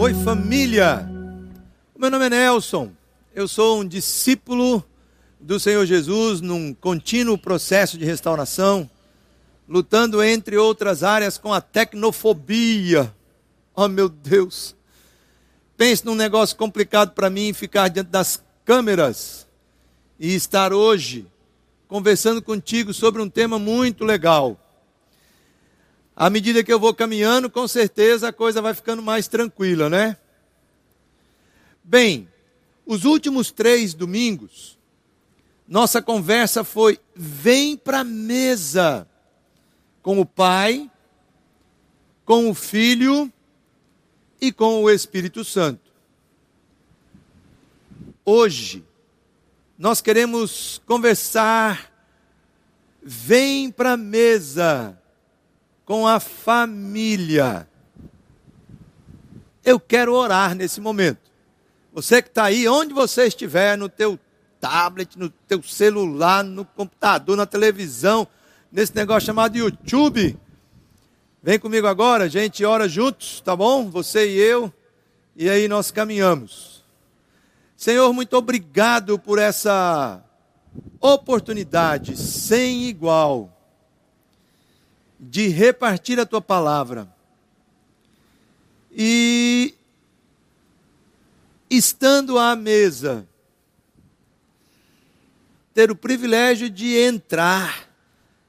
Oi, família! Meu nome é Nelson. Eu sou um discípulo do Senhor Jesus num contínuo processo de restauração, lutando, entre outras áreas, com a tecnofobia. Oh, meu Deus! Pense num negócio complicado para mim ficar diante das câmeras e estar hoje conversando contigo sobre um tema muito legal. À medida que eu vou caminhando, com certeza a coisa vai ficando mais tranquila, né? Bem, os últimos três domingos, nossa conversa foi: vem para a mesa com o Pai, com o Filho e com o Espírito Santo. Hoje, nós queremos conversar, vem para a mesa com a família. Eu quero orar nesse momento. Você que está aí, onde você estiver, no teu tablet, no teu celular, no computador, na televisão, nesse negócio chamado YouTube, vem comigo agora, a gente ora juntos, tá bom? Você e eu, e aí nós caminhamos. Senhor, muito obrigado por essa oportunidade sem igual de repartir a tua palavra. E estando à mesa, ter o privilégio de entrar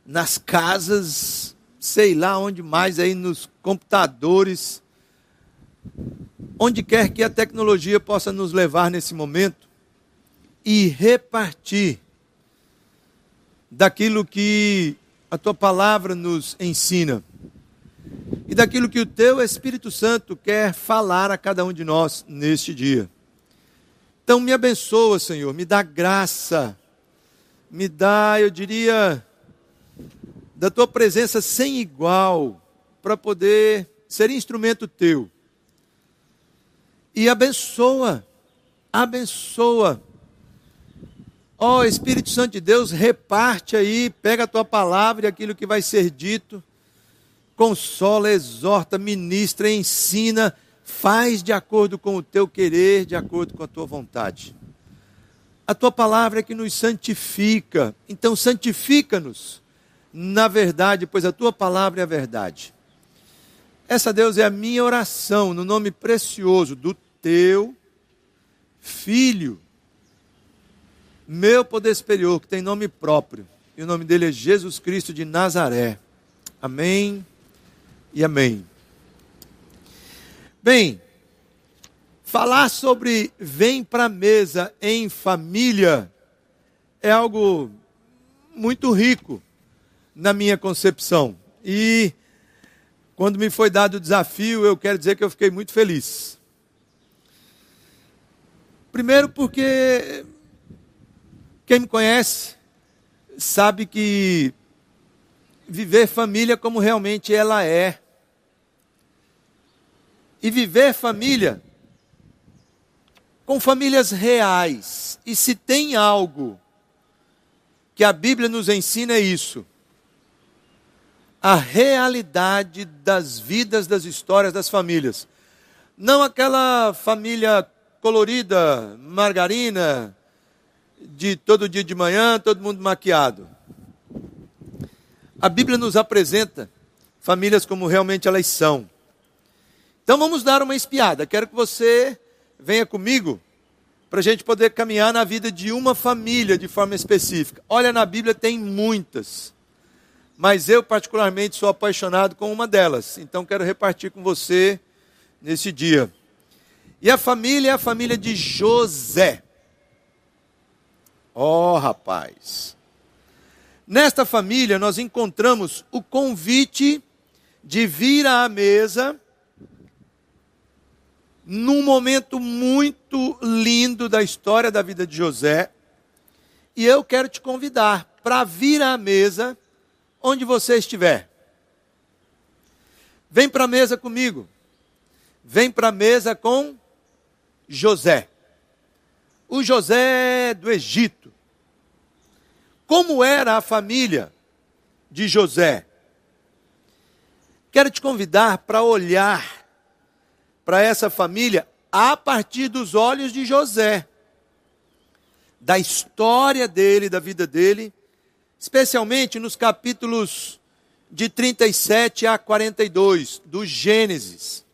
nas casas, sei lá onde mais aí nos computadores, onde quer que a tecnologia possa nos levar nesse momento e repartir daquilo que a tua palavra nos ensina e daquilo que o teu Espírito Santo quer falar a cada um de nós neste dia. Então me abençoa, Senhor, me dá graça, me dá, eu diria, da tua presença sem igual, para poder ser instrumento teu. E abençoa, abençoa Ó oh, Espírito Santo de Deus, reparte aí, pega a tua palavra e aquilo que vai ser dito, consola, exorta, ministra, ensina, faz de acordo com o teu querer, de acordo com a tua vontade. A tua palavra é que nos santifica, então santifica-nos na verdade, pois a tua palavra é a verdade. Essa, Deus, é a minha oração no nome precioso do teu Filho meu poder superior, que tem nome próprio, e o nome dele é Jesus Cristo de Nazaré. Amém e amém. Bem, falar sobre vem para a mesa em família é algo muito rico na minha concepção. E quando me foi dado o desafio, eu quero dizer que eu fiquei muito feliz. Primeiro porque quem me conhece sabe que viver família como realmente ela é. E viver família com famílias reais. E se tem algo que a Bíblia nos ensina é isso. A realidade das vidas, das histórias das famílias. Não aquela família colorida, margarina, de todo dia de manhã, todo mundo maquiado. A Bíblia nos apresenta famílias como realmente elas são. Então vamos dar uma espiada. Quero que você venha comigo para a gente poder caminhar na vida de uma família de forma específica. Olha, na Bíblia tem muitas, mas eu particularmente sou apaixonado com uma delas. Então quero repartir com você nesse dia. E a família é a família de José. Ó oh, rapaz! Nesta família nós encontramos o convite de vir à mesa num momento muito lindo da história da vida de José. E eu quero te convidar para vir à mesa onde você estiver. Vem para a mesa comigo. Vem para a mesa com José. O José do Egito como era a família de José. Quero te convidar para olhar para essa família a partir dos olhos de José, da história dele, da vida dele, especialmente nos capítulos de 37 a 42 do Gênesis.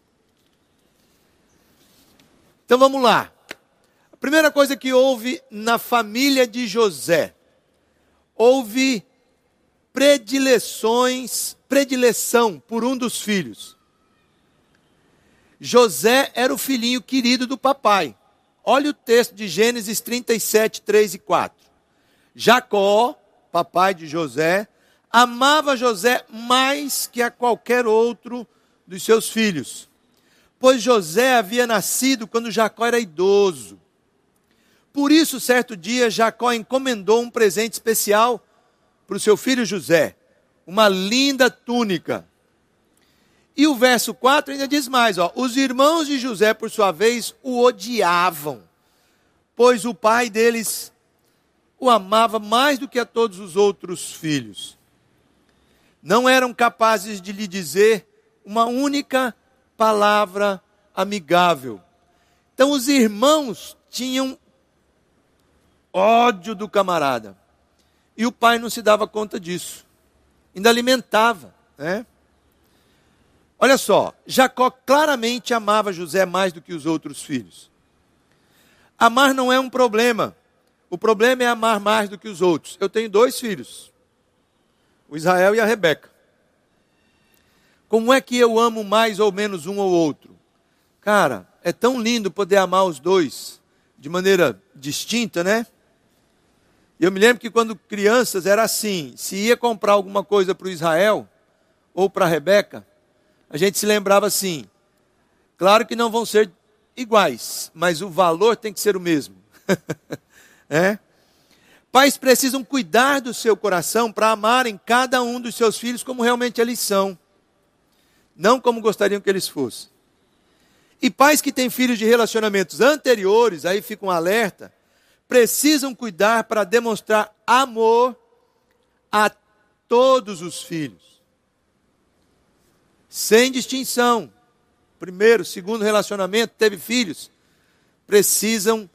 Então vamos lá. A primeira coisa que houve na família de José, houve predileções, predileção por um dos filhos. José era o filhinho querido do papai. Olha o texto de Gênesis 37, 3 e 4. Jacó, papai de José, amava José mais que a qualquer outro dos seus filhos pois José havia nascido quando Jacó era idoso. Por isso, certo dia, Jacó encomendou um presente especial para o seu filho José, uma linda túnica. E o verso 4 ainda diz mais: ó, os irmãos de José, por sua vez, o odiavam, pois o pai deles o amava mais do que a todos os outros filhos. Não eram capazes de lhe dizer uma única palavra amigável. Então os irmãos tinham ódio do camarada. E o pai não se dava conta disso. Ainda alimentava, né? Olha só, Jacó claramente amava José mais do que os outros filhos. Amar não é um problema. O problema é amar mais do que os outros. Eu tenho dois filhos, o Israel e a Rebeca. Como é que eu amo mais ou menos um ou outro? Cara, é tão lindo poder amar os dois de maneira distinta, né? Eu me lembro que quando crianças era assim: se ia comprar alguma coisa para o Israel ou para a Rebeca, a gente se lembrava assim: claro que não vão ser iguais, mas o valor tem que ser o mesmo. é? Pais precisam cuidar do seu coração para amarem cada um dos seus filhos como realmente eles são não como gostariam que eles fossem. E pais que têm filhos de relacionamentos anteriores, aí ficam um alerta, precisam cuidar para demonstrar amor a todos os filhos. Sem distinção. Primeiro, segundo relacionamento, teve filhos, precisam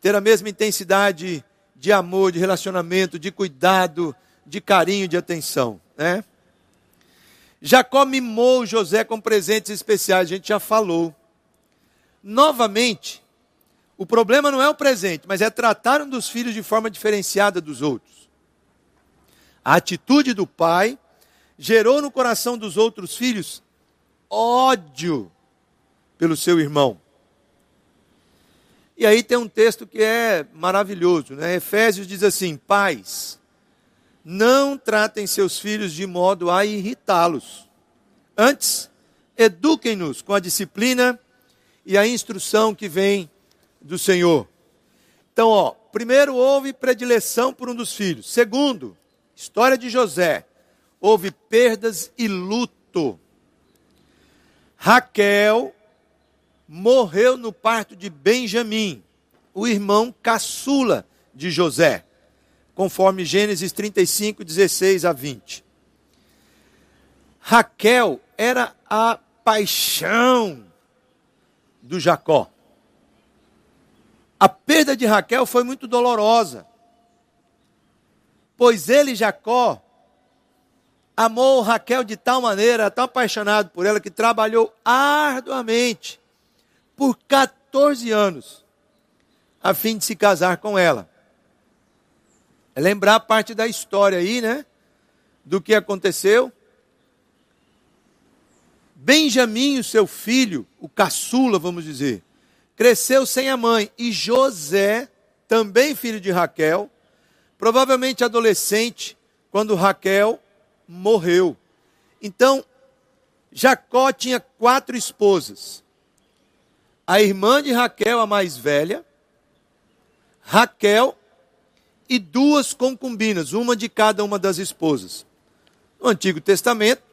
ter a mesma intensidade de amor, de relacionamento, de cuidado, de carinho, de atenção, né? Jacó mimou José com presentes especiais, a gente já falou. Novamente, o problema não é o presente, mas é tratar um dos filhos de forma diferenciada dos outros. A atitude do pai gerou no coração dos outros filhos ódio pelo seu irmão. E aí tem um texto que é maravilhoso, né? Efésios diz assim: Pais, não tratem seus filhos de modo a irritá-los. Antes, eduquem-nos com a disciplina e a instrução que vem do Senhor. Então, ó, primeiro houve predileção por um dos filhos. Segundo, história de José, houve perdas e luto. Raquel morreu no parto de Benjamim, o irmão caçula de José conforme Gênesis 35, 16 a 20. Raquel era a paixão do Jacó. A perda de Raquel foi muito dolorosa, pois ele, Jacó, amou Raquel de tal maneira, tão apaixonado por ela, que trabalhou arduamente por 14 anos a fim de se casar com ela. É lembrar parte da história aí, né? Do que aconteceu. Benjamim, o seu filho, o caçula, vamos dizer, cresceu sem a mãe. E José, também filho de Raquel, provavelmente adolescente, quando Raquel morreu. Então, Jacó tinha quatro esposas. A irmã de Raquel, a mais velha, Raquel, e duas concubinas, uma de cada uma das esposas. No Antigo Testamento,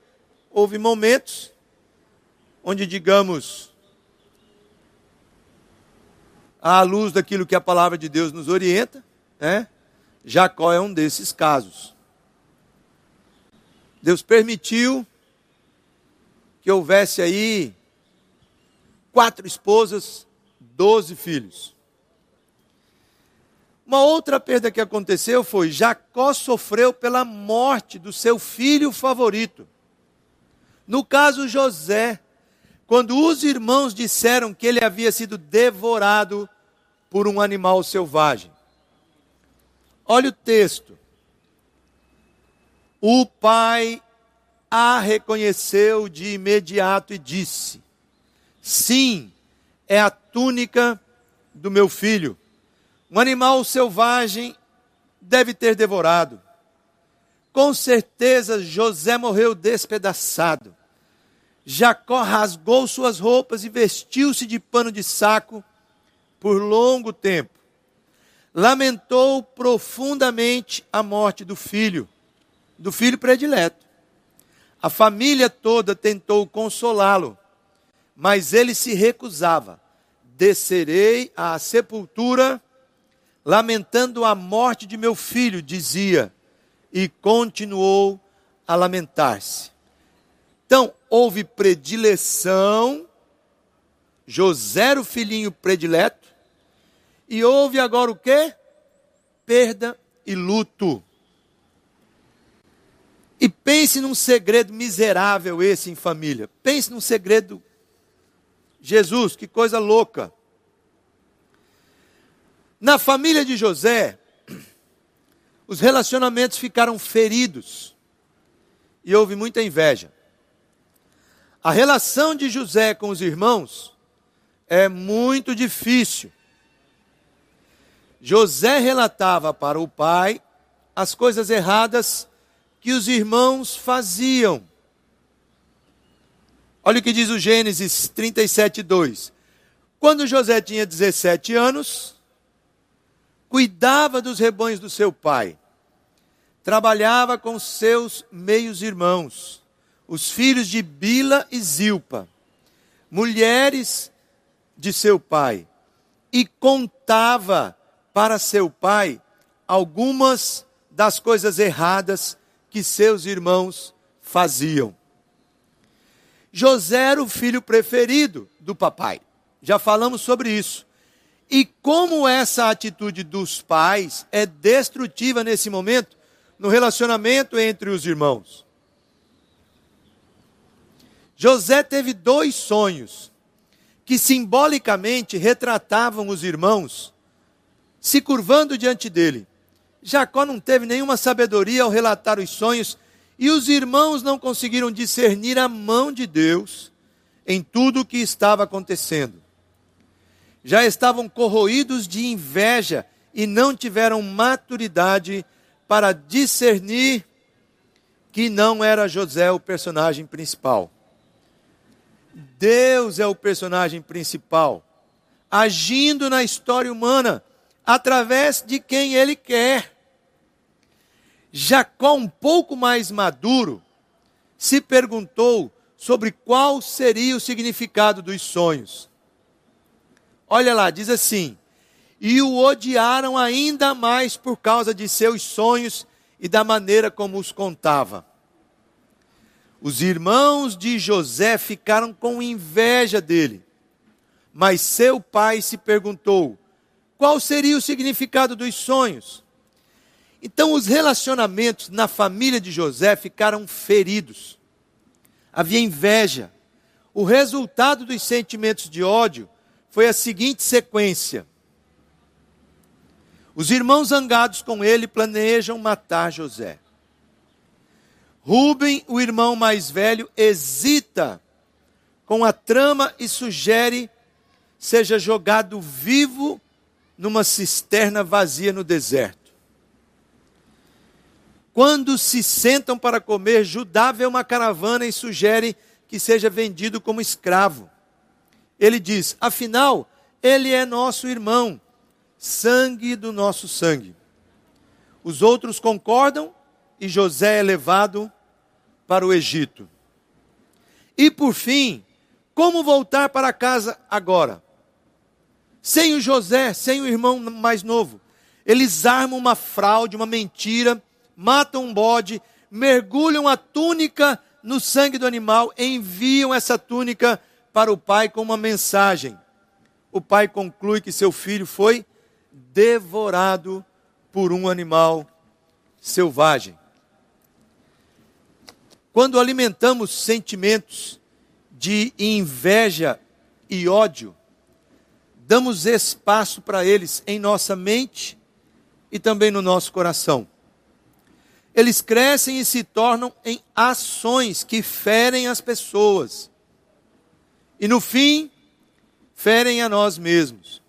houve momentos onde, digamos, à luz daquilo que a palavra de Deus nos orienta, né? Jacó é um desses casos. Deus permitiu que houvesse aí quatro esposas, doze filhos. Uma outra perda que aconteceu foi Jacó sofreu pela morte do seu filho favorito. No caso José, quando os irmãos disseram que ele havia sido devorado por um animal selvagem. Olha o texto. O pai a reconheceu de imediato e disse: Sim, é a túnica do meu filho. Um animal selvagem deve ter devorado. Com certeza José morreu despedaçado. Jacó rasgou suas roupas e vestiu-se de pano de saco por longo tempo. Lamentou profundamente a morte do filho, do filho predileto. A família toda tentou consolá-lo, mas ele se recusava. Descerei à sepultura lamentando a morte de meu filho, dizia, e continuou a lamentar-se. Então, houve predileção, José era o filhinho predileto, e houve agora o quê? Perda e luto. E pense num segredo miserável esse em família. Pense num segredo. Jesus, que coisa louca. Na família de José, os relacionamentos ficaram feridos e houve muita inveja. A relação de José com os irmãos é muito difícil. José relatava para o pai as coisas erradas que os irmãos faziam. Olha o que diz o Gênesis 37, 2. Quando José tinha 17 anos, cuidava dos rebanhos do seu pai, trabalhava com seus meios irmãos, os filhos de Bila e Zilpa, mulheres de seu pai, e contava para seu pai algumas das coisas erradas que seus irmãos faziam. José era o filho preferido do papai. Já falamos sobre isso. E como essa atitude dos pais é destrutiva nesse momento no relacionamento entre os irmãos. José teve dois sonhos que simbolicamente retratavam os irmãos se curvando diante dele. Jacó não teve nenhuma sabedoria ao relatar os sonhos e os irmãos não conseguiram discernir a mão de Deus em tudo o que estava acontecendo já estavam corroídos de inveja e não tiveram maturidade para discernir que não era José o personagem principal. Deus é o personagem principal, agindo na história humana através de quem ele quer. Jacó, um pouco mais maduro, se perguntou sobre qual seria o significado dos sonhos. Olha lá, diz assim: E o odiaram ainda mais por causa de seus sonhos e da maneira como os contava. Os irmãos de José ficaram com inveja dele. Mas seu pai se perguntou: qual seria o significado dos sonhos? Então, os relacionamentos na família de José ficaram feridos. Havia inveja. O resultado dos sentimentos de ódio foi a seguinte sequência: os irmãos zangados com ele planejam matar José. Rubem, o irmão mais velho, hesita com a trama e sugere seja jogado vivo numa cisterna vazia no deserto. Quando se sentam para comer, Judá vê uma caravana e sugere que seja vendido como escravo ele diz: afinal, ele é nosso irmão, sangue do nosso sangue. Os outros concordam e José é levado para o Egito. E por fim, como voltar para casa agora? Sem o José, sem o irmão mais novo. Eles armam uma fraude, uma mentira, matam um bode, mergulham a túnica no sangue do animal, enviam essa túnica para o pai com uma mensagem. O pai conclui que seu filho foi devorado por um animal selvagem. Quando alimentamos sentimentos de inveja e ódio, damos espaço para eles em nossa mente e também no nosso coração. Eles crescem e se tornam em ações que ferem as pessoas. E no fim, ferem a nós mesmos.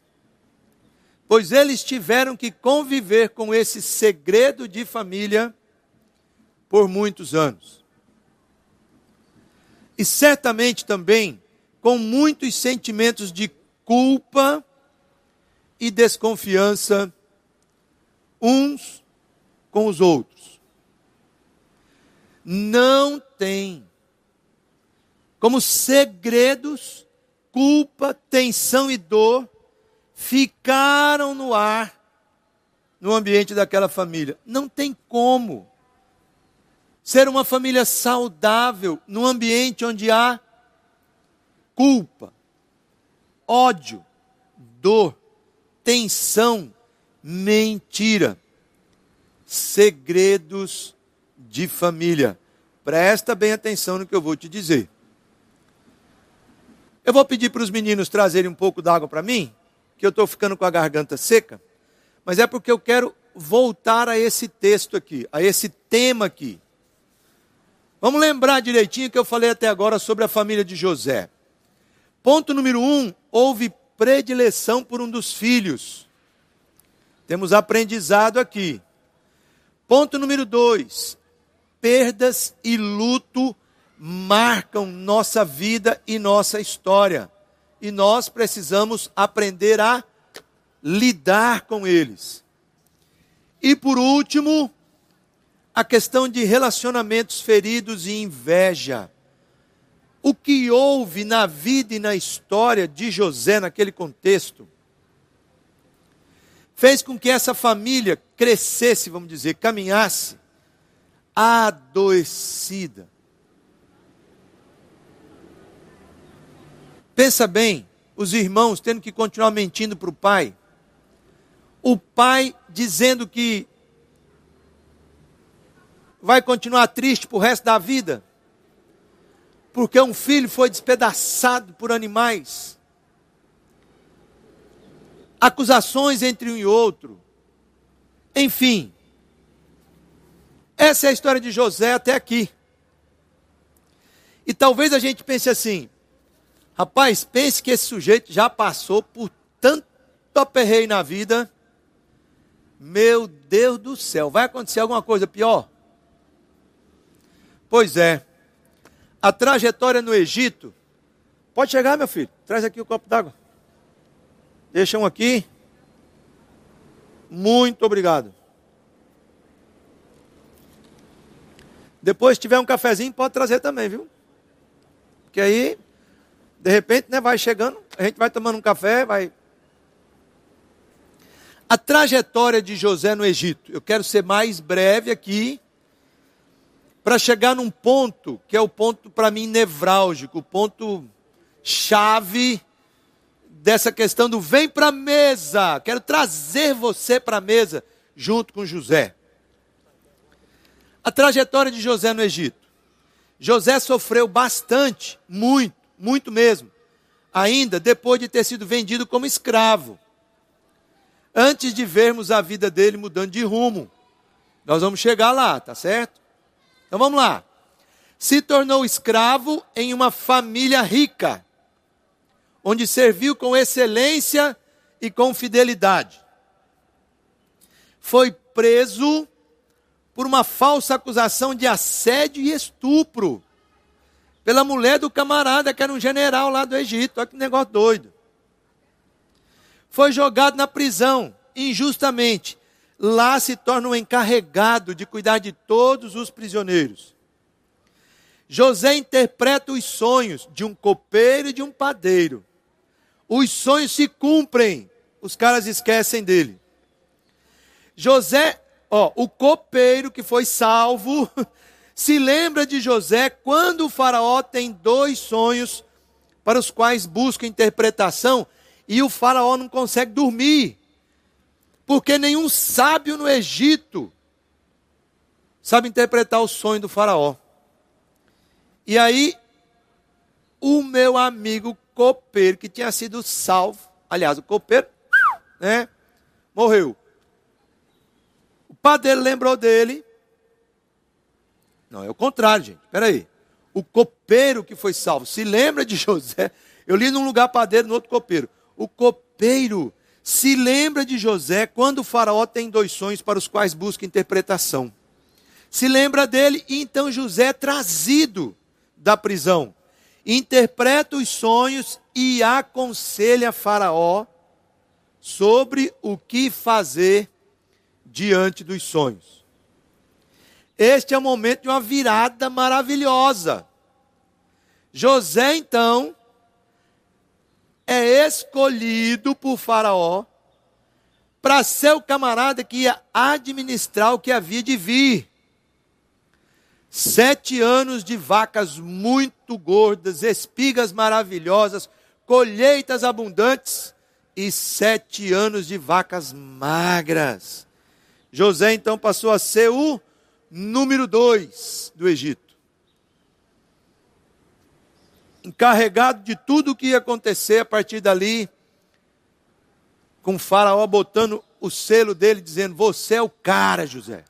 Pois eles tiveram que conviver com esse segredo de família por muitos anos. E certamente também com muitos sentimentos de culpa e desconfiança uns com os outros. Não tem como segredos culpa, tensão e dor ficaram no ar no ambiente daquela família. Não tem como ser uma família saudável num ambiente onde há culpa, ódio, dor, tensão, mentira, segredos de família. Presta bem atenção no que eu vou te dizer. Eu vou pedir para os meninos trazerem um pouco d'água para mim, que eu estou ficando com a garganta seca, mas é porque eu quero voltar a esse texto aqui, a esse tema aqui. Vamos lembrar direitinho que eu falei até agora sobre a família de José. Ponto número um: houve predileção por um dos filhos. Temos aprendizado aqui. Ponto número dois: perdas e luto marcam nossa vida e nossa história. E nós precisamos aprender a lidar com eles. E por último, a questão de relacionamentos feridos e inveja. O que houve na vida e na história de José naquele contexto fez com que essa família crescesse, vamos dizer, caminhasse adoecida. Pensa bem, os irmãos tendo que continuar mentindo para o pai. O pai dizendo que vai continuar triste para o resto da vida, porque um filho foi despedaçado por animais. Acusações entre um e outro. Enfim, essa é a história de José até aqui. E talvez a gente pense assim: Rapaz, pense que esse sujeito já passou por tanto aperreio na vida. Meu Deus do céu, vai acontecer alguma coisa pior? Pois é. A trajetória no Egito. Pode chegar, meu filho. Traz aqui o copo d'água. Deixa um aqui. Muito obrigado. Depois, se tiver um cafezinho, pode trazer também, viu? Porque aí de repente, né, vai chegando, a gente vai tomando um café, vai. A trajetória de José no Egito. Eu quero ser mais breve aqui, para chegar num ponto que é o ponto para mim nevrálgico, o ponto chave dessa questão do vem para a mesa. Quero trazer você para a mesa junto com José. A trajetória de José no Egito. José sofreu bastante, muito muito mesmo. Ainda depois de ter sido vendido como escravo. Antes de vermos a vida dele mudando de rumo. Nós vamos chegar lá, tá certo? Então vamos lá. Se tornou escravo em uma família rica, onde serviu com excelência e com fidelidade. Foi preso por uma falsa acusação de assédio e estupro pela mulher do camarada, que era um general lá do Egito. Olha que negócio doido. Foi jogado na prisão, injustamente. Lá se torna o um encarregado de cuidar de todos os prisioneiros. José interpreta os sonhos de um copeiro e de um padeiro. Os sonhos se cumprem, os caras esquecem dele. José, ó, o copeiro que foi salvo, se lembra de José quando o Faraó tem dois sonhos para os quais busca interpretação, e o faraó não consegue dormir, porque nenhum sábio no Egito sabe interpretar o sonho do faraó. E aí, o meu amigo copeiro, que tinha sido salvo, aliás, o copeiro, né, morreu. O padeiro lembrou dele. Não, é o contrário, gente. Espera aí. O copeiro que foi salvo se lembra de José. Eu li num lugar padeiro, no outro copeiro. O copeiro se lembra de José quando o faraó tem dois sonhos para os quais busca interpretação. Se lembra dele e então José é trazido da prisão. Interpreta os sonhos e aconselha Faraó sobre o que fazer diante dos sonhos. Este é o momento de uma virada maravilhosa. José, então, é escolhido por Faraó para ser o camarada que ia administrar o que havia de vir. Sete anos de vacas muito gordas, espigas maravilhosas, colheitas abundantes e sete anos de vacas magras. José então passou a ser o número dois do Egito. Encarregado de tudo o que ia acontecer a partir dali, com Faraó botando o selo dele, dizendo: Você é o cara, José.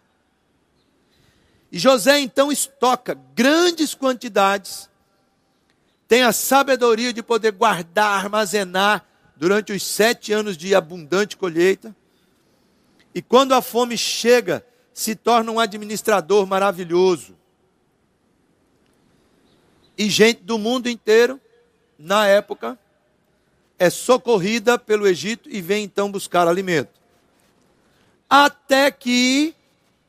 E José então estoca grandes quantidades, tem a sabedoria de poder guardar, armazenar durante os sete anos de abundante colheita. E quando a fome chega, se torna um administrador maravilhoso. E gente do mundo inteiro, na época, é socorrida pelo Egito e vem então buscar alimento. Até que,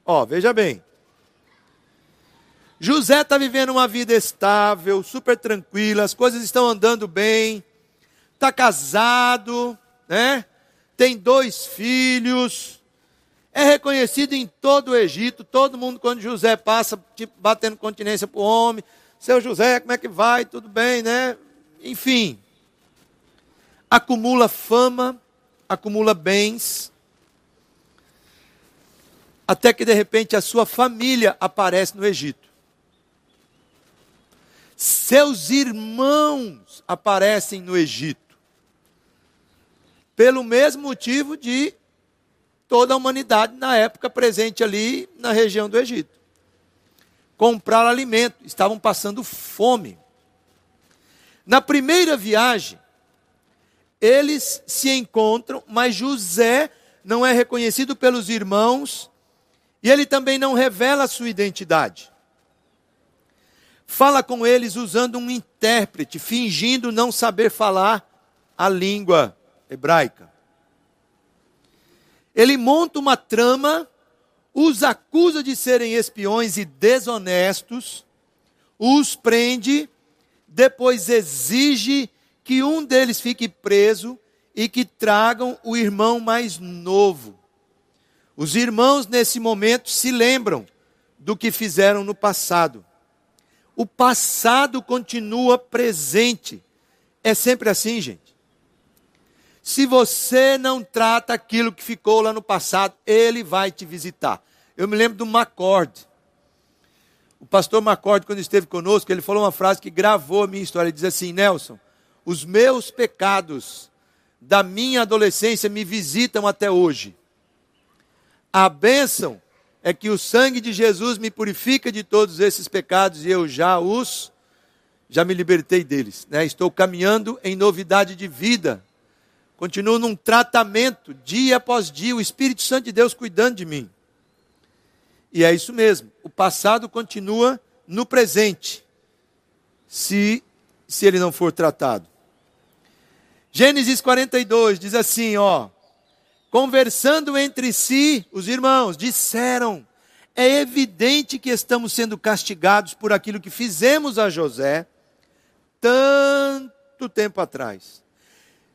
ó, veja bem, José está vivendo uma vida estável, super tranquila, as coisas estão andando bem, está casado, né? tem dois filhos, é reconhecido em todo o Egito, todo mundo, quando José passa, tipo, batendo continência para o homem, seu José, como é que vai? Tudo bem, né? Enfim, acumula fama, acumula bens, até que de repente a sua família aparece no Egito. Seus irmãos aparecem no Egito. Pelo mesmo motivo de toda a humanidade na época presente ali na região do Egito. Comprar alimento, estavam passando fome. Na primeira viagem, eles se encontram, mas José não é reconhecido pelos irmãos e ele também não revela a sua identidade fala com eles usando um intérprete, fingindo não saber falar a língua hebraica. Ele monta uma trama, os acusa de serem espiões e desonestos, os prende, depois exige que um deles fique preso e que tragam o irmão mais novo. Os irmãos, nesse momento, se lembram do que fizeram no passado o passado continua presente. É sempre assim, gente. Se você não trata aquilo que ficou lá no passado, ele vai te visitar. Eu me lembro do McCord. O pastor McCord, quando esteve conosco, ele falou uma frase que gravou a minha história. Ele diz assim: Nelson, os meus pecados da minha adolescência me visitam até hoje. A bênção é que o sangue de Jesus me purifica de todos esses pecados e eu já os já me libertei deles, né? Estou caminhando em novidade de vida. Continuo num tratamento dia após dia, o Espírito Santo de Deus cuidando de mim. E é isso mesmo. O passado continua no presente, se se ele não for tratado. Gênesis 42 diz assim, ó: conversando entre si, os irmãos disseram: É evidente que estamos sendo castigados por aquilo que fizemos a José tanto tempo atrás.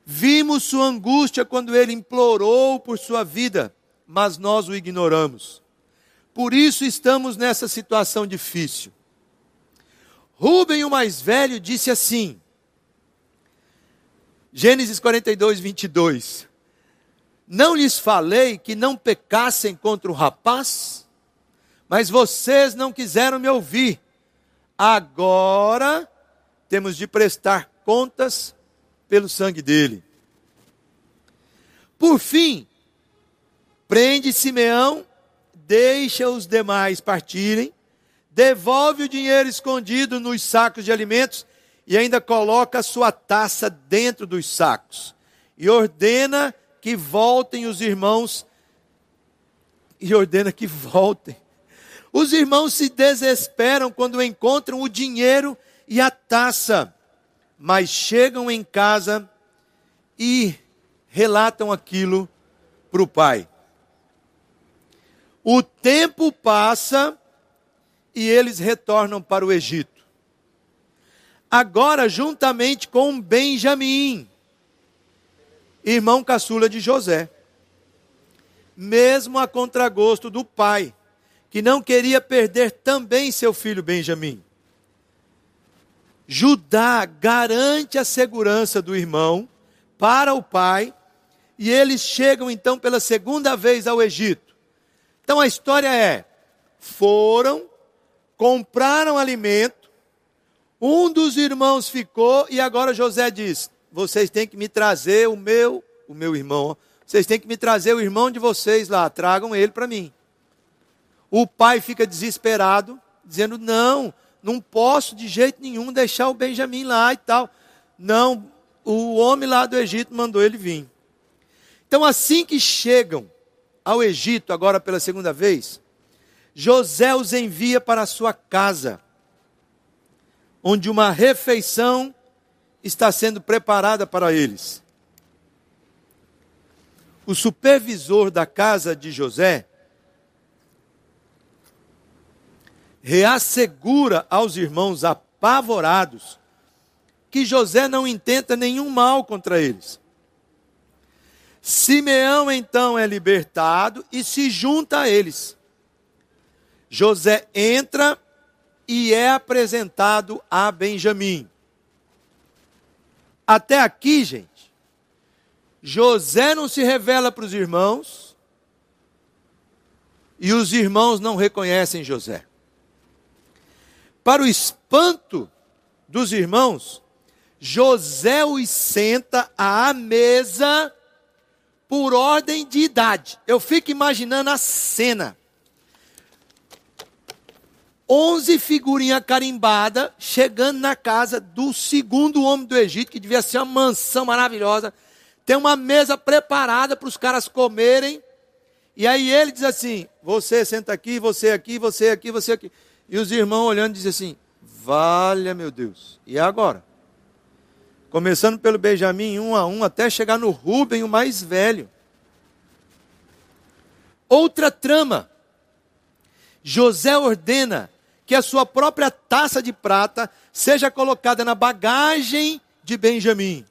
Vimos sua angústia quando ele implorou por sua vida, mas nós o ignoramos. Por isso estamos nessa situação difícil. Rubem, o mais velho, disse assim: Gênesis 42, 22. Não lhes falei que não pecassem contra o rapaz? Mas vocês não quiseram me ouvir. Agora temos de prestar contas pelo sangue dele. Por fim, prende Simeão, deixa os demais partirem, devolve o dinheiro escondido nos sacos de alimentos e ainda coloca sua taça dentro dos sacos. E ordena que voltem os irmãos. E ordena que voltem. Os irmãos se desesperam quando encontram o dinheiro e a taça, mas chegam em casa e relatam aquilo para o pai. O tempo passa e eles retornam para o Egito. Agora, juntamente com Benjamim, irmão caçula de José, mesmo a contragosto do pai, que não queria perder também seu filho Benjamim. Judá garante a segurança do irmão para o pai, e eles chegam então pela segunda vez ao Egito. Então a história é: foram, compraram alimento, um dos irmãos ficou, e agora José diz: vocês têm que me trazer o meu, o meu irmão, vocês têm que me trazer o irmão de vocês lá, tragam ele para mim. O pai fica desesperado, dizendo: não, não posso de jeito nenhum deixar o Benjamim lá e tal. Não, o homem lá do Egito mandou ele vir. Então, assim que chegam ao Egito, agora pela segunda vez, José os envia para a sua casa, onde uma refeição está sendo preparada para eles. O supervisor da casa de José reassegura aos irmãos apavorados que José não intenta nenhum mal contra eles. Simeão então é libertado e se junta a eles. José entra e é apresentado a Benjamim. Até aqui, gente, José não se revela para os irmãos e os irmãos não reconhecem José. Para o espanto dos irmãos, José os senta à mesa por ordem de idade. Eu fico imaginando a cena. Onze figurinhas carimbadas chegando na casa do segundo homem do Egito, que devia ser uma mansão maravilhosa. Tem uma mesa preparada para os caras comerem. E aí ele diz assim: Você senta aqui, você aqui, você aqui, você aqui. E os irmãos olhando dizem assim: Valha meu Deus. E agora? Começando pelo Benjamim, um a um, até chegar no Rubem, o mais velho. Outra trama. José ordena que a sua própria taça de prata seja colocada na bagagem de Benjamim.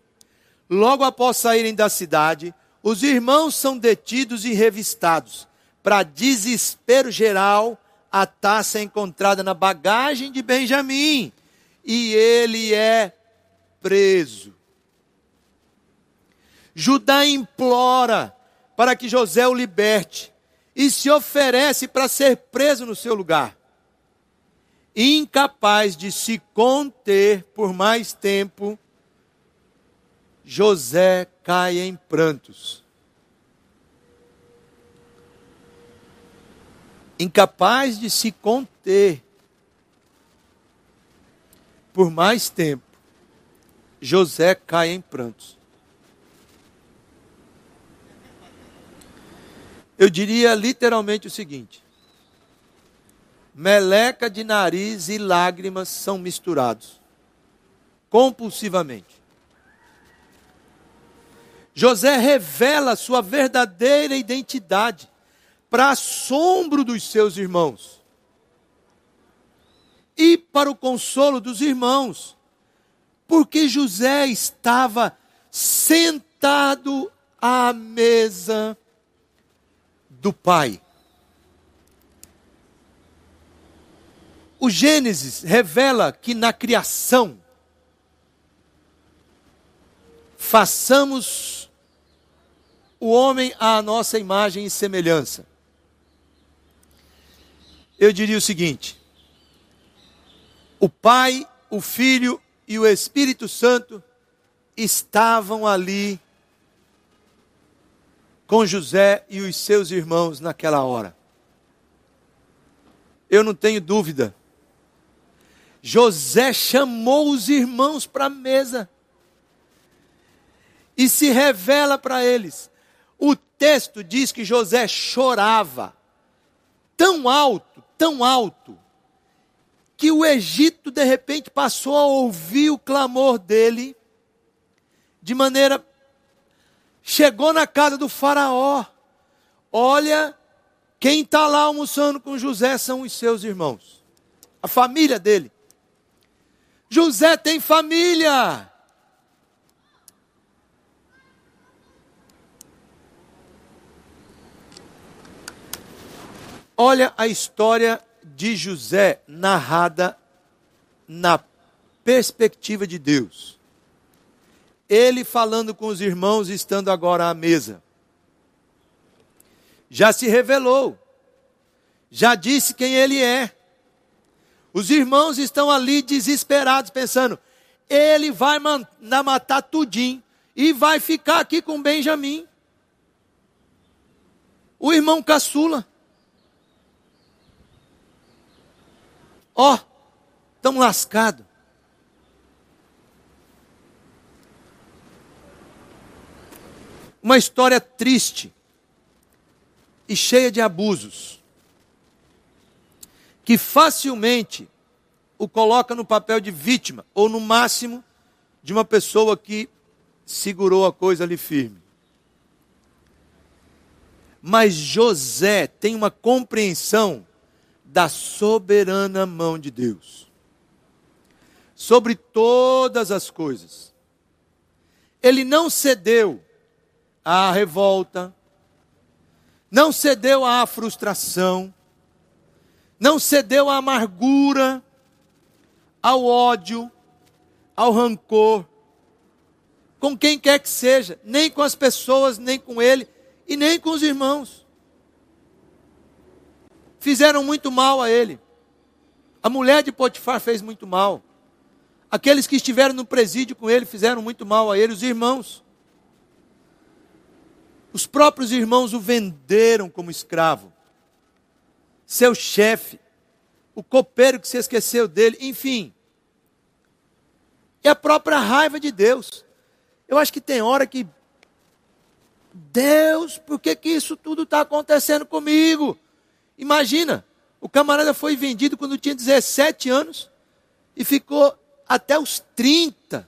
Logo após saírem da cidade, os irmãos são detidos e revistados. Para desespero geral, a taça é encontrada na bagagem de Benjamim e ele é preso. Judá implora para que José o liberte e se oferece para ser preso no seu lugar. Incapaz de se conter por mais tempo, José cai em prantos. Incapaz de se conter por mais tempo, José cai em prantos. Eu diria literalmente o seguinte: meleca de nariz e lágrimas são misturados compulsivamente. José revela sua verdadeira identidade para assombro dos seus irmãos e para o consolo dos irmãos, porque José estava sentado à mesa do pai. O Gênesis revela que na criação façamos o homem à nossa imagem e semelhança. Eu diria o seguinte: o Pai, o Filho e o Espírito Santo estavam ali com José e os seus irmãos naquela hora. Eu não tenho dúvida. José chamou os irmãos para a mesa e se revela para eles. O texto diz que José chorava tão alto, tão alto, que o Egito de repente passou a ouvir o clamor dele, de maneira. Chegou na casa do Faraó. Olha, quem está lá almoçando com José são os seus irmãos, a família dele. José tem família. Olha a história de José narrada na perspectiva de Deus. Ele falando com os irmãos, estando agora à mesa. Já se revelou, já disse quem ele é. Os irmãos estão ali desesperados, pensando: ele vai matar tudinho e vai ficar aqui com Benjamim. O irmão caçula. Ó, oh, estamos lascados. Uma história triste e cheia de abusos, que facilmente o coloca no papel de vítima, ou no máximo, de uma pessoa que segurou a coisa ali firme. Mas José tem uma compreensão da soberana mão de Deus sobre todas as coisas. Ele não cedeu à revolta, não cedeu à frustração, não cedeu à amargura, ao ódio, ao rancor, com quem quer que seja, nem com as pessoas, nem com ele e nem com os irmãos fizeram muito mal a ele. A mulher de Potifar fez muito mal. Aqueles que estiveram no presídio com ele fizeram muito mal a ele, os irmãos. Os próprios irmãos o venderam como escravo. Seu chefe, o copeiro que se esqueceu dele, enfim. E a própria raiva de Deus. Eu acho que tem hora que Deus, por que, que isso tudo está acontecendo comigo? Imagina, o camarada foi vendido quando tinha 17 anos e ficou até os 30,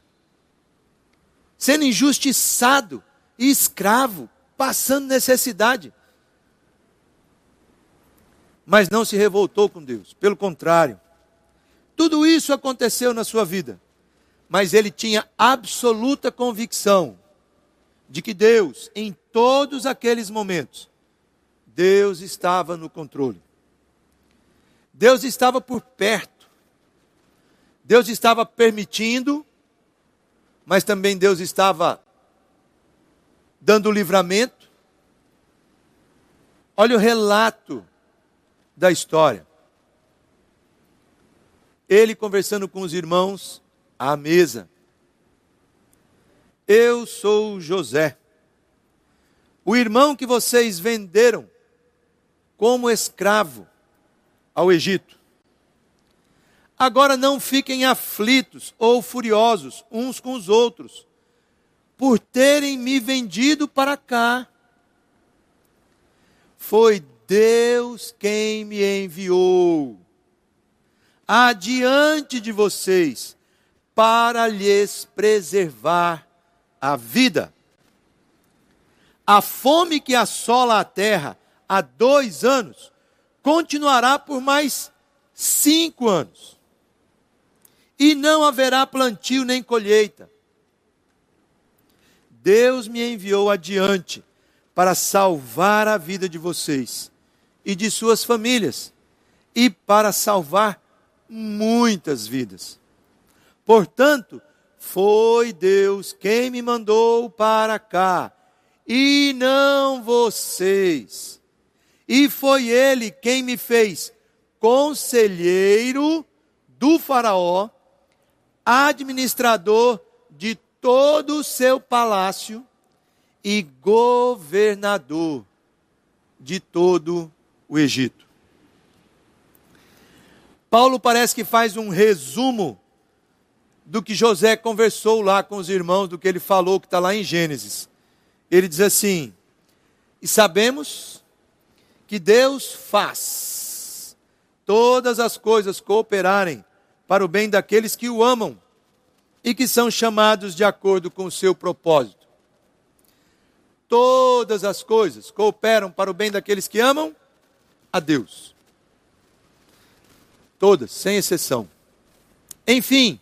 sendo injustiçado e escravo, passando necessidade. Mas não se revoltou com Deus, pelo contrário. Tudo isso aconteceu na sua vida, mas ele tinha absoluta convicção de que Deus, em todos aqueles momentos, Deus estava no controle. Deus estava por perto. Deus estava permitindo, mas também Deus estava dando livramento. Olha o relato da história. Ele conversando com os irmãos à mesa. Eu sou José, o irmão que vocês venderam como escravo ao Egito. Agora não fiquem aflitos ou furiosos uns com os outros, por terem me vendido para cá. Foi Deus quem me enviou adiante de vocês para lhes preservar a vida. A fome que assola a terra há dois anos, continuará por mais cinco anos. E não haverá plantio nem colheita. Deus me enviou adiante para salvar a vida de vocês e de suas famílias, e para salvar muitas vidas. Portanto, foi Deus quem me mandou para cá, e não vocês. E foi Ele quem me fez conselheiro do Faraó, administrador de todo o seu palácio e governador de todo o Egito. Paulo parece que faz um resumo do que José conversou lá com os irmãos, do que ele falou, que está lá em Gênesis. Ele diz assim: E sabemos que Deus faz todas as coisas cooperarem para o bem daqueles que o amam e que são chamados de acordo com o seu propósito. Todas as coisas cooperam para o bem daqueles que amam a Deus. Todas, sem exceção. Enfim,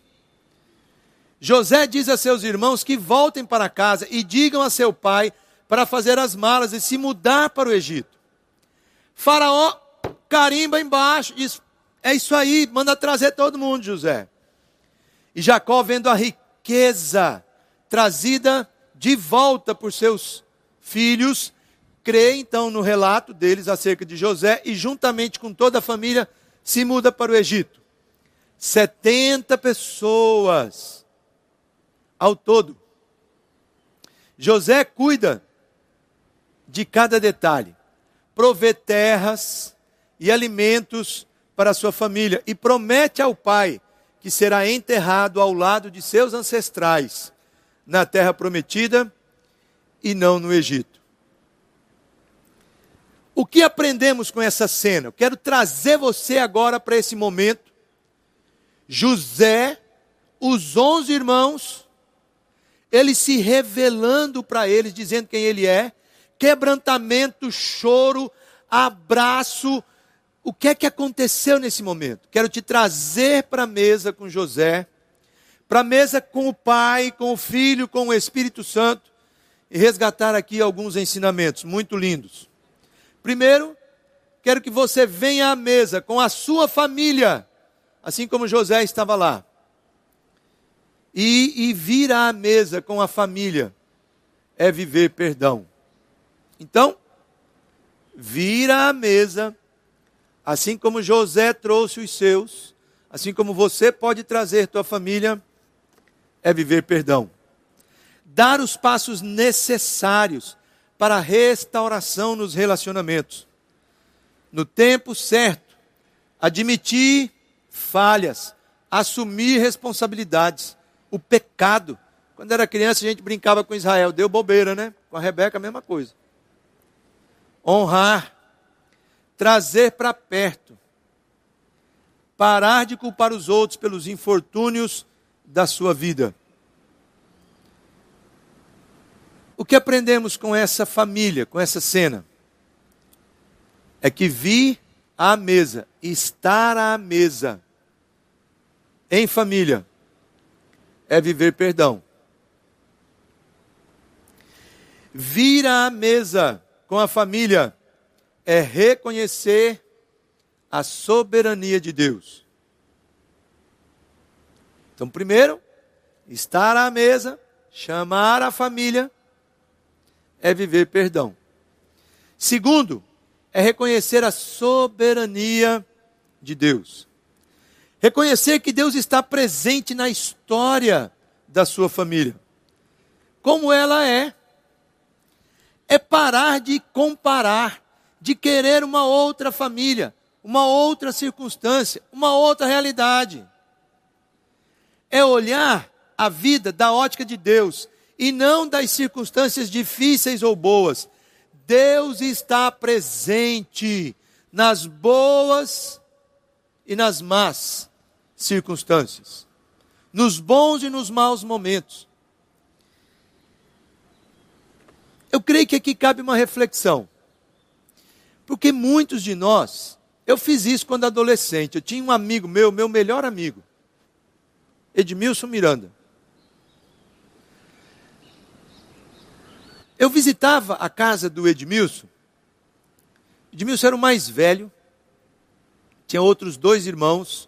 José diz a seus irmãos que voltem para casa e digam a seu pai para fazer as malas e se mudar para o Egito. Faraó carimba embaixo, diz: É isso aí, manda trazer todo mundo, José. E Jacó, vendo a riqueza trazida de volta por seus filhos, crê então no relato deles acerca de José e, juntamente com toda a família, se muda para o Egito. 70 pessoas ao todo. José cuida de cada detalhe, provê terras e alimentos para sua família e promete ao pai que será enterrado ao lado de seus ancestrais na terra prometida e não no Egito. O que aprendemos com essa cena? Eu quero trazer você agora para esse momento. José, os onze irmãos, ele se revelando para eles, dizendo quem ele é, quebrantamento, choro, abraço. O que é que aconteceu nesse momento? Quero te trazer para a mesa com José, para a mesa com o Pai, com o Filho, com o Espírito Santo, e resgatar aqui alguns ensinamentos muito lindos. Primeiro, quero que você venha à mesa com a sua família, assim como José estava lá. E, e vir à mesa com a família é viver perdão. Então, vir à mesa, assim como José trouxe os seus, assim como você pode trazer tua família, é viver perdão. Dar os passos necessários para a restauração nos relacionamentos. No tempo certo, admitir falhas, assumir responsabilidades. O pecado. Quando era criança, a gente brincava com Israel, deu bobeira, né? Com a Rebeca, a mesma coisa. Honrar, trazer para perto, parar de culpar os outros pelos infortúnios da sua vida. O que aprendemos com essa família, com essa cena? É que vir à mesa, estar à mesa, em família, é viver perdão. Vir à mesa com a família é reconhecer a soberania de Deus. Então, primeiro, estar à mesa, chamar a família é viver perdão. Segundo, é reconhecer a soberania de Deus. Reconhecer que Deus está presente na história da sua família. Como ela é. É parar de comparar, de querer uma outra família, uma outra circunstância, uma outra realidade. É olhar a vida da ótica de Deus e não das circunstâncias difíceis ou boas. Deus está presente nas boas e nas más circunstâncias, nos bons e nos maus momentos. Eu creio que aqui cabe uma reflexão, porque muitos de nós, eu fiz isso quando adolescente. Eu tinha um amigo meu, meu melhor amigo, Edmilson Miranda. Eu visitava a casa do Edmilson. Edmilson era o mais velho, tinha outros dois irmãos.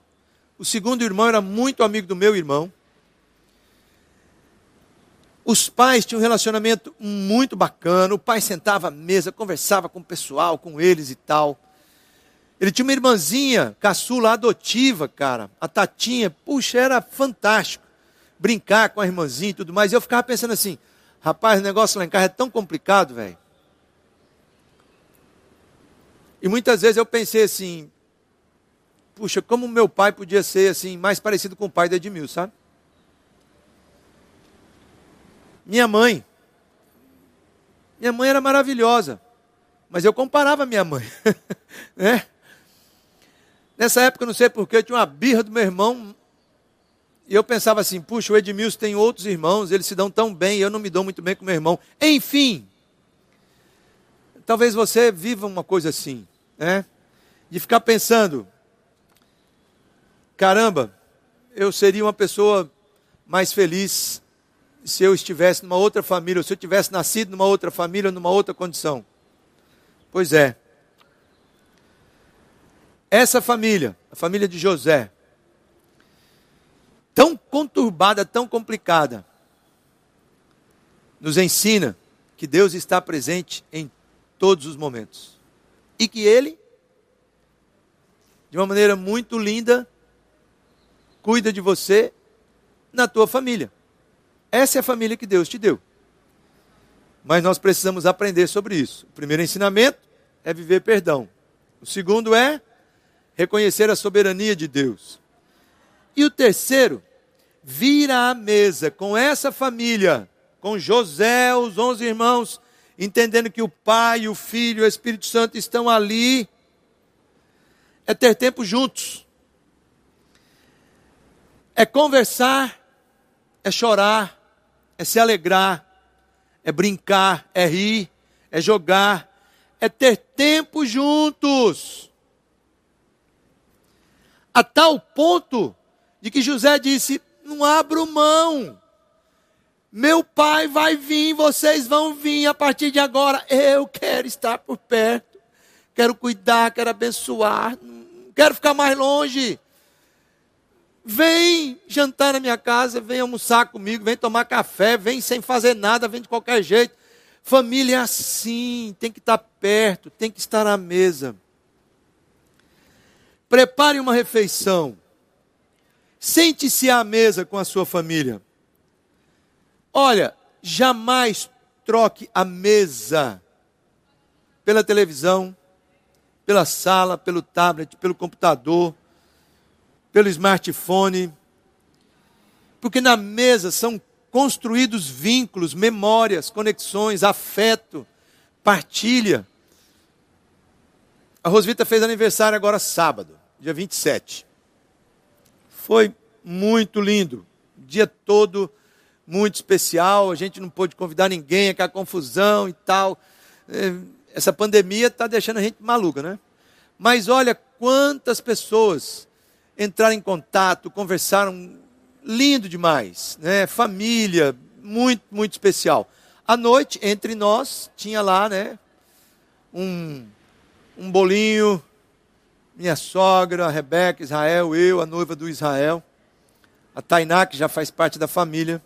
O segundo irmão era muito amigo do meu irmão. Os pais tinham um relacionamento muito bacana. O pai sentava à mesa, conversava com o pessoal, com eles e tal. Ele tinha uma irmãzinha, caçula adotiva, cara, a Tatinha. Puxa, era fantástico. Brincar com a irmãzinha e tudo mais. E eu ficava pensando assim: rapaz, o negócio lá em casa é tão complicado, velho. E muitas vezes eu pensei assim: puxa, como meu pai podia ser assim, mais parecido com o pai da Edmil, sabe? Minha mãe. Minha mãe era maravilhosa. Mas eu comparava minha mãe. né? Nessa época, não sei porquê, eu tinha uma birra do meu irmão. E eu pensava assim: puxa, o Edmilson tem outros irmãos, eles se dão tão bem, eu não me dou muito bem com meu irmão. Enfim. Talvez você viva uma coisa assim, né? De ficar pensando: caramba, eu seria uma pessoa mais feliz se eu estivesse numa outra família, ou se eu tivesse nascido numa outra família, numa outra condição. Pois é. Essa família, a família de José, tão conturbada, tão complicada, nos ensina que Deus está presente em todos os momentos. E que Ele, de uma maneira muito linda, cuida de você na tua família. Essa é a família que Deus te deu. Mas nós precisamos aprender sobre isso. O primeiro ensinamento é viver perdão. O segundo é reconhecer a soberania de Deus. E o terceiro, vir à mesa com essa família, com José, os onze irmãos, entendendo que o Pai, o Filho e o Espírito Santo estão ali, é ter tempo juntos, é conversar, é chorar, é se alegrar, é brincar, é rir, é jogar, é ter tempo juntos. A tal ponto de que José disse: Não abro mão. Meu pai vai vir, vocês vão vir a partir de agora. Eu quero estar por perto, quero cuidar, quero abençoar, não quero ficar mais longe. Vem jantar na minha casa, vem almoçar comigo, vem tomar café, vem sem fazer nada, vem de qualquer jeito. Família é assim, tem que estar perto, tem que estar à mesa. Prepare uma refeição. Sente-se à mesa com a sua família. Olha, jamais troque a mesa pela televisão, pela sala, pelo tablet, pelo computador pelo smartphone, porque na mesa são construídos vínculos, memórias, conexões, afeto, partilha. A Rosvita fez aniversário agora sábado, dia 27. Foi muito lindo, dia todo muito especial. A gente não pôde convidar ninguém, aquela confusão e tal. É, essa pandemia está deixando a gente maluca, né? Mas olha quantas pessoas entraram em contato, conversaram, lindo demais, né? Família, muito, muito especial. À noite, entre nós, tinha lá, né? Um, um bolinho, minha sogra, a Rebeca, Israel, eu, a noiva do Israel, a Tainá, que já faz parte da família.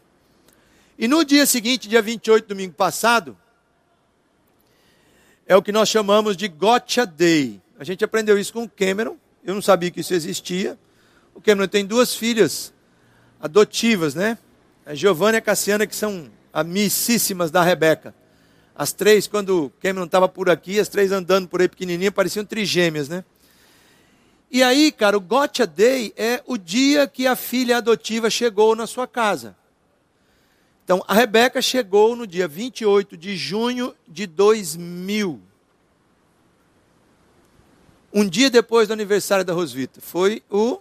E no dia seguinte, dia 28, domingo passado, é o que nós chamamos de Gotcha Day. A gente aprendeu isso com o Cameron, eu não sabia que isso existia. O Cameron tem duas filhas adotivas, né? A Giovanna e a Cassiana, que são amicíssimas da Rebeca. As três, quando o Cameron estava por aqui, as três andando por aí pequenininha, pareciam trigêmeas, né? E aí, cara, o Gotcha Day é o dia que a filha adotiva chegou na sua casa. Então, a Rebeca chegou no dia 28 de junho de 2000 um dia depois do aniversário da Rosvita. Foi o,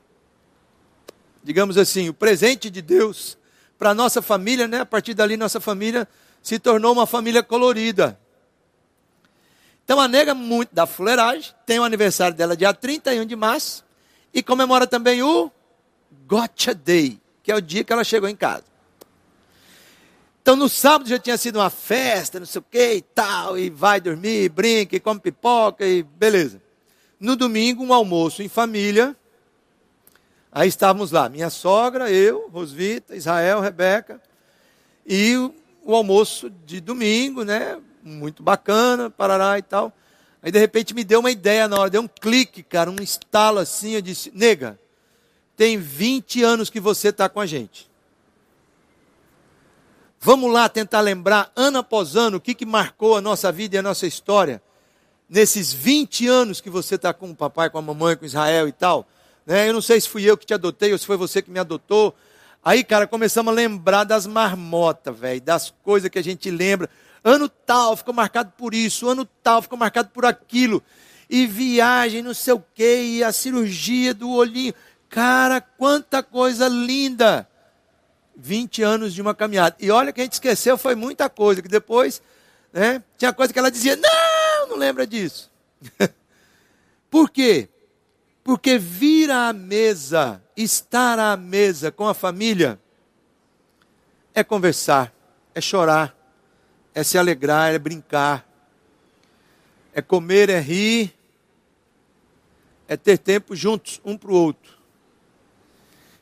digamos assim, o presente de Deus para a nossa família, né? A partir dali, nossa família se tornou uma família colorida. Então, a nega muito da fuleiragem tem o aniversário dela dia 31 de março e comemora também o Gotcha Day, que é o dia que ela chegou em casa. Então no sábado já tinha sido uma festa, não sei o que e tal, e vai dormir, brinca, e come pipoca e beleza. No domingo, um almoço em família. Aí estávamos lá, minha sogra, eu, Rosvita, Israel, Rebeca. E o almoço de domingo, né? Muito bacana, parará e tal. Aí de repente me deu uma ideia na hora, deu um clique, cara, um estalo assim, eu disse, nega, tem 20 anos que você está com a gente. Vamos lá tentar lembrar, ano após ano, o que, que marcou a nossa vida e a nossa história. Nesses 20 anos que você está com o papai, com a mamãe, com Israel e tal. Né? Eu não sei se fui eu que te adotei ou se foi você que me adotou. Aí, cara, começamos a lembrar das marmotas, velho, das coisas que a gente lembra. Ano tal ficou marcado por isso, ano tal ficou marcado por aquilo. E viagem, não sei o quê, e a cirurgia do olhinho. Cara, quanta coisa linda! 20 anos de uma caminhada. E olha que a gente esqueceu, foi muita coisa, que depois, né, tinha coisa que ela dizia, não, não lembra disso. Por quê? Porque vir à mesa, estar à mesa com a família, é conversar, é chorar, é se alegrar, é brincar, é comer, é rir, é ter tempo juntos, um para o outro.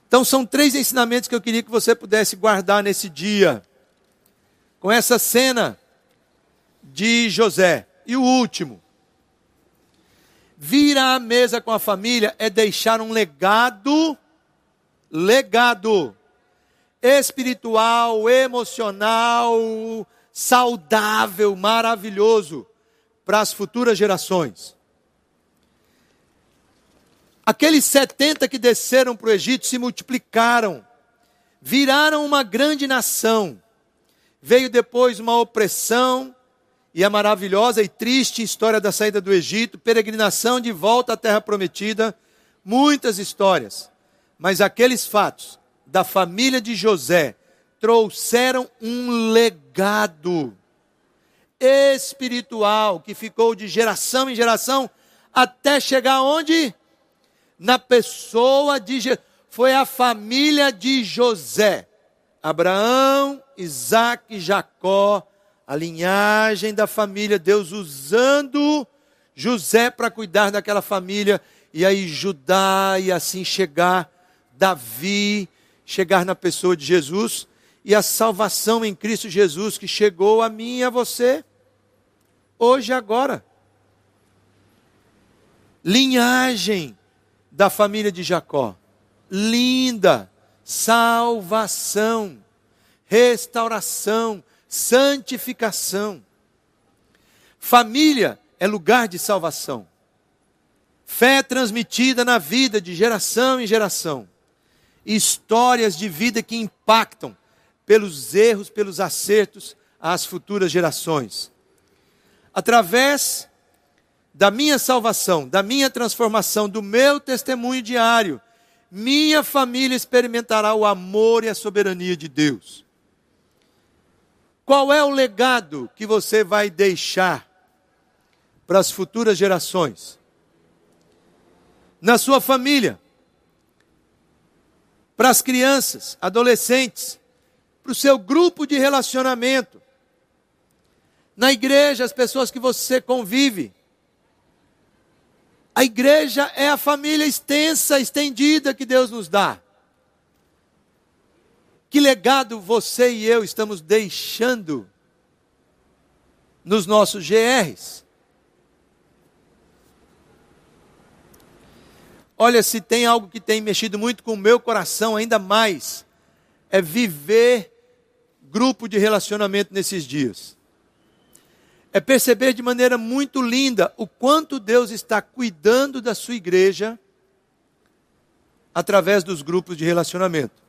Então, são três ensinamentos que eu queria que você pudesse guardar nesse dia, com essa cena de José. E o último, vir à mesa com a família é deixar um legado, legado espiritual, emocional, saudável, maravilhoso para as futuras gerações. Aqueles 70 que desceram para o Egito se multiplicaram, viraram uma grande nação. Veio depois uma opressão e a maravilhosa e triste história da saída do Egito, peregrinação de volta à terra prometida, muitas histórias. Mas aqueles fatos da família de José trouxeram um legado espiritual que ficou de geração em geração até chegar onde? na pessoa de Jesus. Foi a família de José. Abraão, Isaac Jacó, a linhagem da família, Deus usando José para cuidar daquela família, e aí Judá, e assim chegar Davi, chegar na pessoa de Jesus, e a salvação em Cristo Jesus que chegou a mim e a você, hoje e agora. Linhagem da família de Jacó. Linda, salvação, restauração, santificação. Família é lugar de salvação. Fé transmitida na vida de geração em geração. Histórias de vida que impactam pelos erros, pelos acertos às futuras gerações. Através da minha salvação, da minha transformação, do meu testemunho diário, minha família experimentará o amor e a soberania de Deus. Qual é o legado que você vai deixar para as futuras gerações? Na sua família, para as crianças, adolescentes, para o seu grupo de relacionamento, na igreja, as pessoas que você convive, a igreja é a família extensa, estendida que Deus nos dá. Que legado você e eu estamos deixando nos nossos GRs? Olha, se tem algo que tem mexido muito com o meu coração, ainda mais, é viver grupo de relacionamento nesses dias é perceber de maneira muito linda o quanto Deus está cuidando da sua igreja através dos grupos de relacionamento.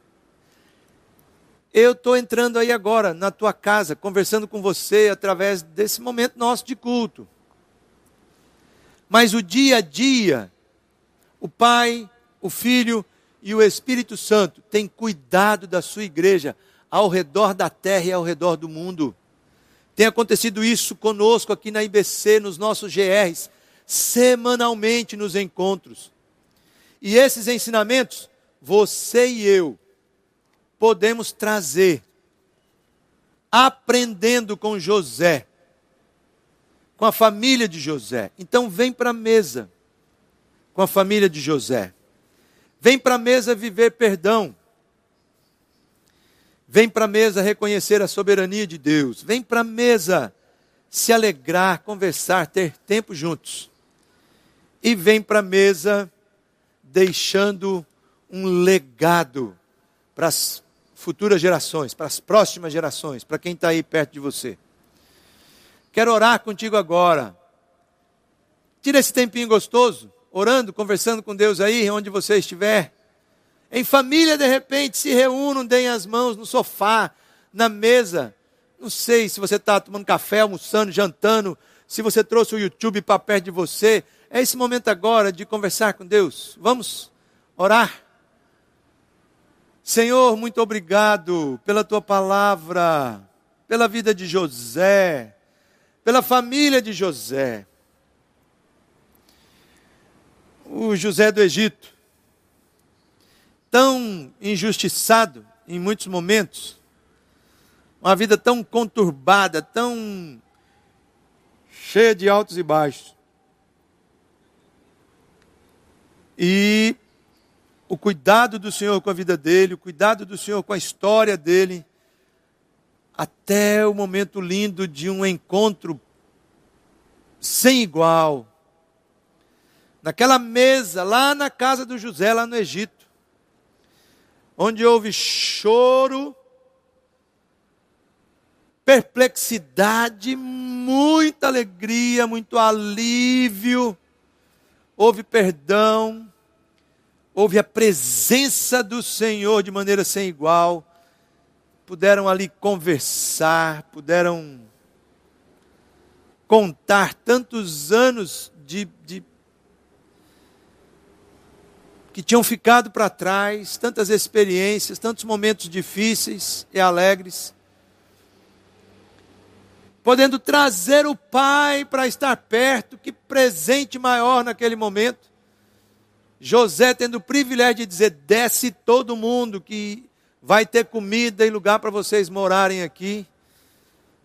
Eu estou entrando aí agora na tua casa, conversando com você através desse momento nosso de culto. Mas o dia a dia, o Pai, o Filho e o Espírito Santo têm cuidado da sua igreja ao redor da terra e ao redor do mundo. Tem acontecido isso conosco aqui na IBC, nos nossos GRs, semanalmente nos encontros. E esses ensinamentos, você e eu podemos trazer, aprendendo com José, com a família de José. Então, vem para a mesa com a família de José. Vem para a mesa viver perdão. Vem para a mesa reconhecer a soberania de Deus. Vem para a mesa se alegrar, conversar, ter tempo juntos. E vem para a mesa deixando um legado para as futuras gerações, para as próximas gerações, para quem está aí perto de você. Quero orar contigo agora. Tira esse tempinho gostoso, orando, conversando com Deus aí, onde você estiver. Em família, de repente, se reúnam, deem as mãos no sofá, na mesa. Não sei se você está tomando café, almoçando, jantando, se você trouxe o YouTube para perto de você. É esse momento agora de conversar com Deus. Vamos orar. Senhor, muito obrigado pela tua palavra, pela vida de José, pela família de José. O José do Egito, tão injustiçado em muitos momentos, uma vida tão conturbada, tão cheia de altos e baixos. E o cuidado do Senhor com a vida dele, o cuidado do Senhor com a história dele, até o momento lindo de um encontro sem igual. Naquela mesa, lá na casa do José, lá no Egito, onde houve choro, perplexidade, muita alegria, muito alívio, houve perdão, houve a presença do Senhor de maneira sem igual, puderam ali conversar, puderam contar tantos anos de, de que tinham ficado para trás, tantas experiências, tantos momentos difíceis e alegres, podendo trazer o Pai para estar perto, que presente maior naquele momento. José tendo o privilégio de dizer: desce todo mundo, que vai ter comida e lugar para vocês morarem aqui.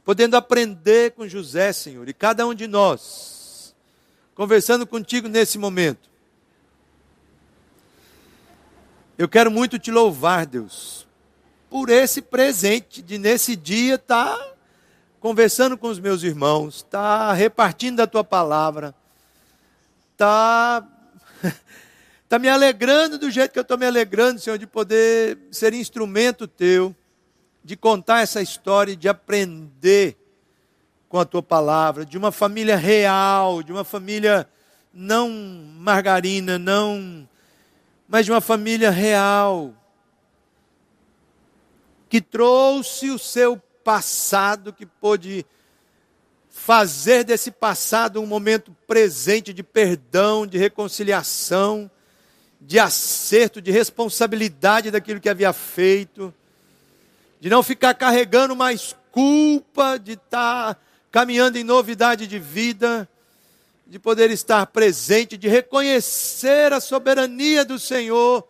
Podendo aprender com José, Senhor, e cada um de nós, conversando contigo nesse momento. Eu quero muito te louvar, Deus, por esse presente de nesse dia estar tá conversando com os meus irmãos, estar tá repartindo a tua palavra, estar tá Está me alegrando do jeito que eu estou me alegrando, Senhor, de poder ser instrumento teu, de contar essa história, de aprender com a tua palavra, de uma família real, de uma família não margarina, não, mas de uma família real, que trouxe o seu passado, que pôde fazer desse passado um momento presente de perdão, de reconciliação, de acerto, de responsabilidade daquilo que havia feito, de não ficar carregando mais culpa, de estar caminhando em novidade de vida, de poder estar presente, de reconhecer a soberania do Senhor,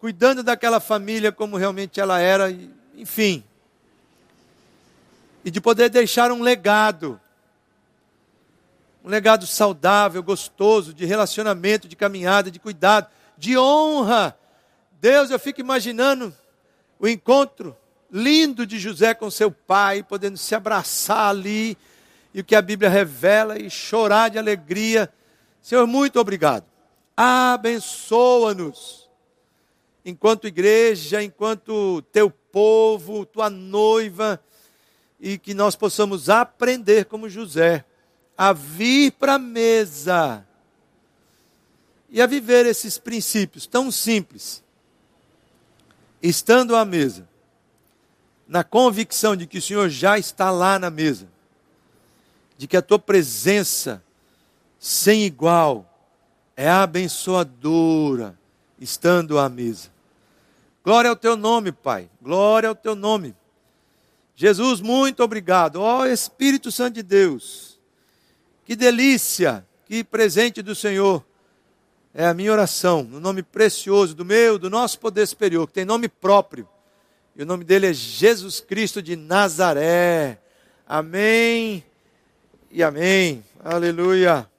cuidando daquela família como realmente ela era, enfim. E de poder deixar um legado, um legado saudável, gostoso, de relacionamento, de caminhada, de cuidado de honra. Deus, eu fico imaginando o encontro lindo de José com seu pai, podendo se abraçar ali, e o que a Bíblia revela, e chorar de alegria. Senhor, muito obrigado. Abençoa-nos, enquanto igreja, enquanto teu povo, tua noiva, e que nós possamos aprender como José, a vir para a mesa e a viver esses princípios tão simples, estando à mesa, na convicção de que o Senhor já está lá na mesa, de que a tua presença sem igual é abençoadora, estando à mesa. Glória ao teu nome, Pai, glória ao teu nome. Jesus, muito obrigado. Ó oh, Espírito Santo de Deus, que delícia, que presente do Senhor é a minha oração, no nome precioso do meu, do nosso poder superior, que tem nome próprio. E o nome dele é Jesus Cristo de Nazaré. Amém e amém. Aleluia.